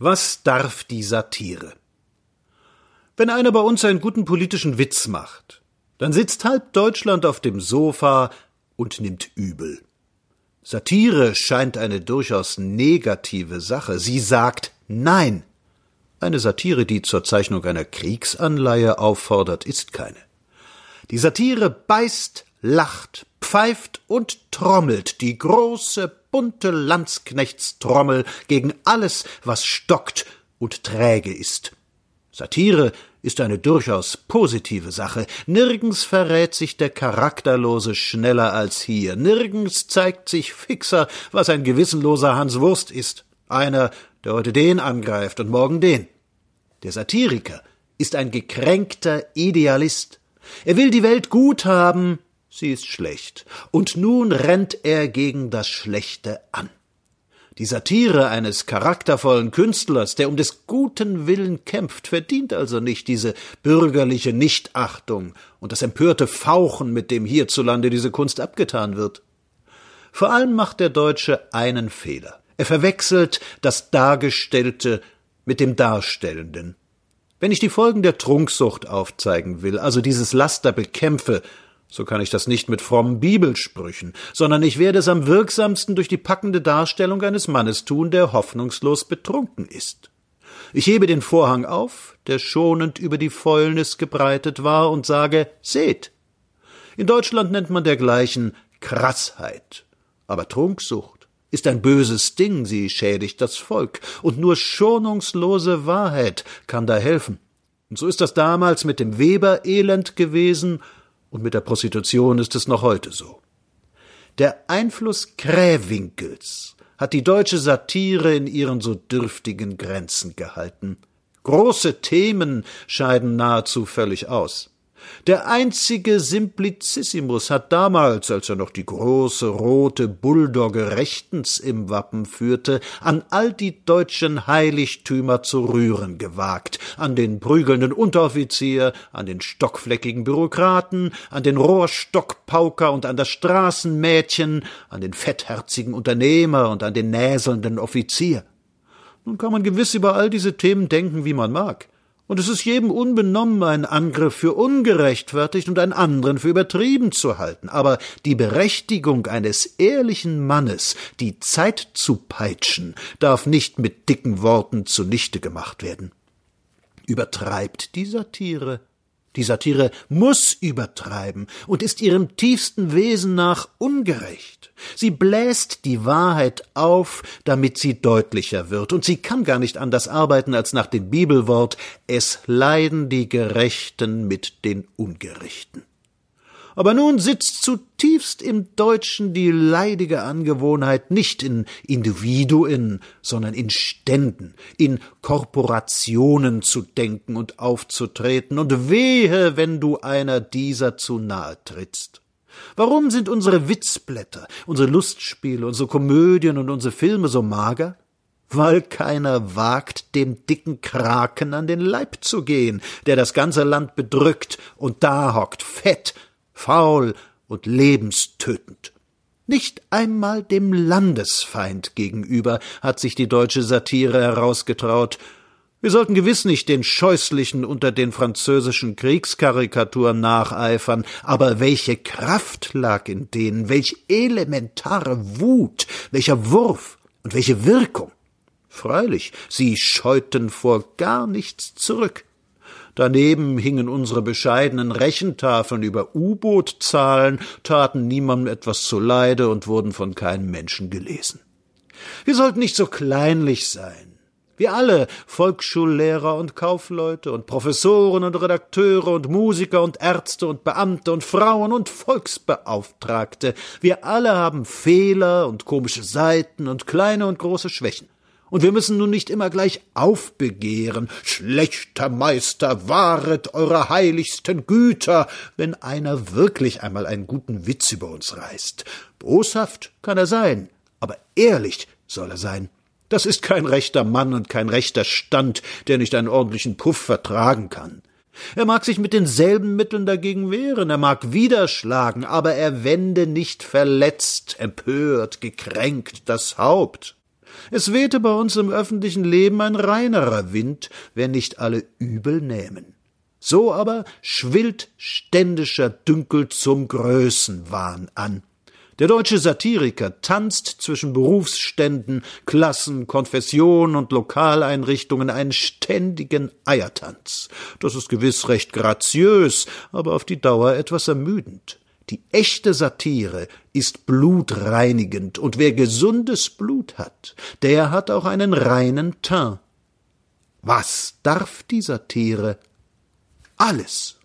Was darf die Satire? Wenn einer bei uns einen guten politischen Witz macht, dann sitzt halb Deutschland auf dem Sofa und nimmt übel. Satire scheint eine durchaus negative Sache. Sie sagt Nein. Eine Satire, die zur Zeichnung einer Kriegsanleihe auffordert, ist keine. Die Satire beißt, lacht, pfeift und trommelt die große, bunte Landsknechtstrommel gegen alles, was stockt und träge ist. Satire ist eine durchaus positive Sache. Nirgends verrät sich der Charakterlose schneller als hier. Nirgends zeigt sich fixer, was ein gewissenloser Hans Wurst ist. Einer, der heute den angreift und morgen den. Der Satiriker ist ein gekränkter Idealist. Er will die Welt gut haben, sie ist schlecht, und nun rennt er gegen das Schlechte an. Die Satire eines charaktervollen Künstlers, der um des guten Willen kämpft, verdient also nicht diese bürgerliche Nichtachtung und das empörte Fauchen, mit dem hierzulande diese Kunst abgetan wird. Vor allem macht der Deutsche einen Fehler. Er verwechselt das Dargestellte mit dem Darstellenden. Wenn ich die Folgen der Trunksucht aufzeigen will, also dieses Laster bekämpfe, so kann ich das nicht mit frommen Bibelsprüchen, sondern ich werde es am wirksamsten durch die packende Darstellung eines Mannes tun, der hoffnungslos betrunken ist. Ich hebe den Vorhang auf, der schonend über die Fäulnis gebreitet war, und sage Seht. In Deutschland nennt man dergleichen Krassheit. Aber Trunksucht ist ein böses Ding, sie schädigt das Volk, und nur schonungslose Wahrheit kann da helfen. Und so ist das damals mit dem Weber-Elend gewesen und mit der Prostitution ist es noch heute so. Der Einfluss Krähwinkels hat die deutsche Satire in ihren so dürftigen Grenzen gehalten. Große Themen scheiden nahezu völlig aus. Der einzige Simplicissimus hat damals, als er noch die große rote Bulldogge rechtens im Wappen führte, an all die deutschen Heiligtümer zu rühren gewagt, an den prügelnden Unteroffizier, an den stockfleckigen Bürokraten, an den Rohrstockpauker und an das Straßenmädchen, an den fettherzigen Unternehmer und an den näselnden Offizier. Nun kann man gewiss über all diese Themen denken, wie man mag. Und es ist jedem unbenommen, einen Angriff für ungerechtfertigt und einen anderen für übertrieben zu halten. Aber die Berechtigung eines ehrlichen Mannes, die Zeit zu peitschen, darf nicht mit dicken Worten zunichte gemacht werden. Übertreibt die Satire, die Satire muss übertreiben und ist ihrem tiefsten Wesen nach ungerecht. Sie bläst die Wahrheit auf, damit sie deutlicher wird, und sie kann gar nicht anders arbeiten als nach dem Bibelwort Es leiden die Gerechten mit den Ungerechten. Aber nun sitzt zutiefst im Deutschen die leidige Angewohnheit nicht in Individuen, sondern in Ständen, in Korporationen zu denken und aufzutreten, und wehe, wenn du einer dieser zu nahe trittst. Warum sind unsere Witzblätter, unsere Lustspiele, unsere Komödien und unsere Filme so mager? weil keiner wagt, dem dicken Kraken an den Leib zu gehen, der das ganze Land bedrückt und da hockt, fett faul und lebenstötend. Nicht einmal dem Landesfeind gegenüber hat sich die deutsche Satire herausgetraut. Wir sollten gewiss nicht den scheußlichen unter den französischen Kriegskarikaturen nacheifern, aber welche Kraft lag in denen, welch elementare Wut, welcher Wurf und welche Wirkung. Freilich, sie scheuten vor gar nichts zurück. Daneben hingen unsere bescheidenen Rechentafeln über U-Boot-Zahlen, taten niemandem etwas zuleide und wurden von keinem Menschen gelesen. Wir sollten nicht so kleinlich sein. Wir alle, Volksschullehrer und Kaufleute und Professoren und Redakteure und Musiker und Ärzte und Beamte und Frauen und Volksbeauftragte, wir alle haben Fehler und komische Seiten und kleine und große Schwächen. Und wir müssen nun nicht immer gleich aufbegehren, schlechter Meister, wahret eure heiligsten Güter, wenn einer wirklich einmal einen guten Witz über uns reißt. Boshaft kann er sein, aber ehrlich soll er sein. Das ist kein rechter Mann und kein rechter Stand, der nicht einen ordentlichen Puff vertragen kann. Er mag sich mit denselben Mitteln dagegen wehren, er mag widerschlagen, aber er wende nicht verletzt, empört, gekränkt das Haupt. Es wehte bei uns im öffentlichen Leben ein reinerer Wind, wenn nicht alle übel nähmen. So aber schwillt ständischer Dünkel zum Größenwahn an. Der deutsche Satiriker tanzt zwischen Berufsständen, Klassen, Konfessionen und Lokaleinrichtungen einen ständigen Eiertanz. Das ist gewiss recht graziös, aber auf die Dauer etwas ermüdend. Die echte Satire ist blutreinigend, und wer gesundes Blut hat, der hat auch einen reinen Teint. Was darf die Satire? Alles.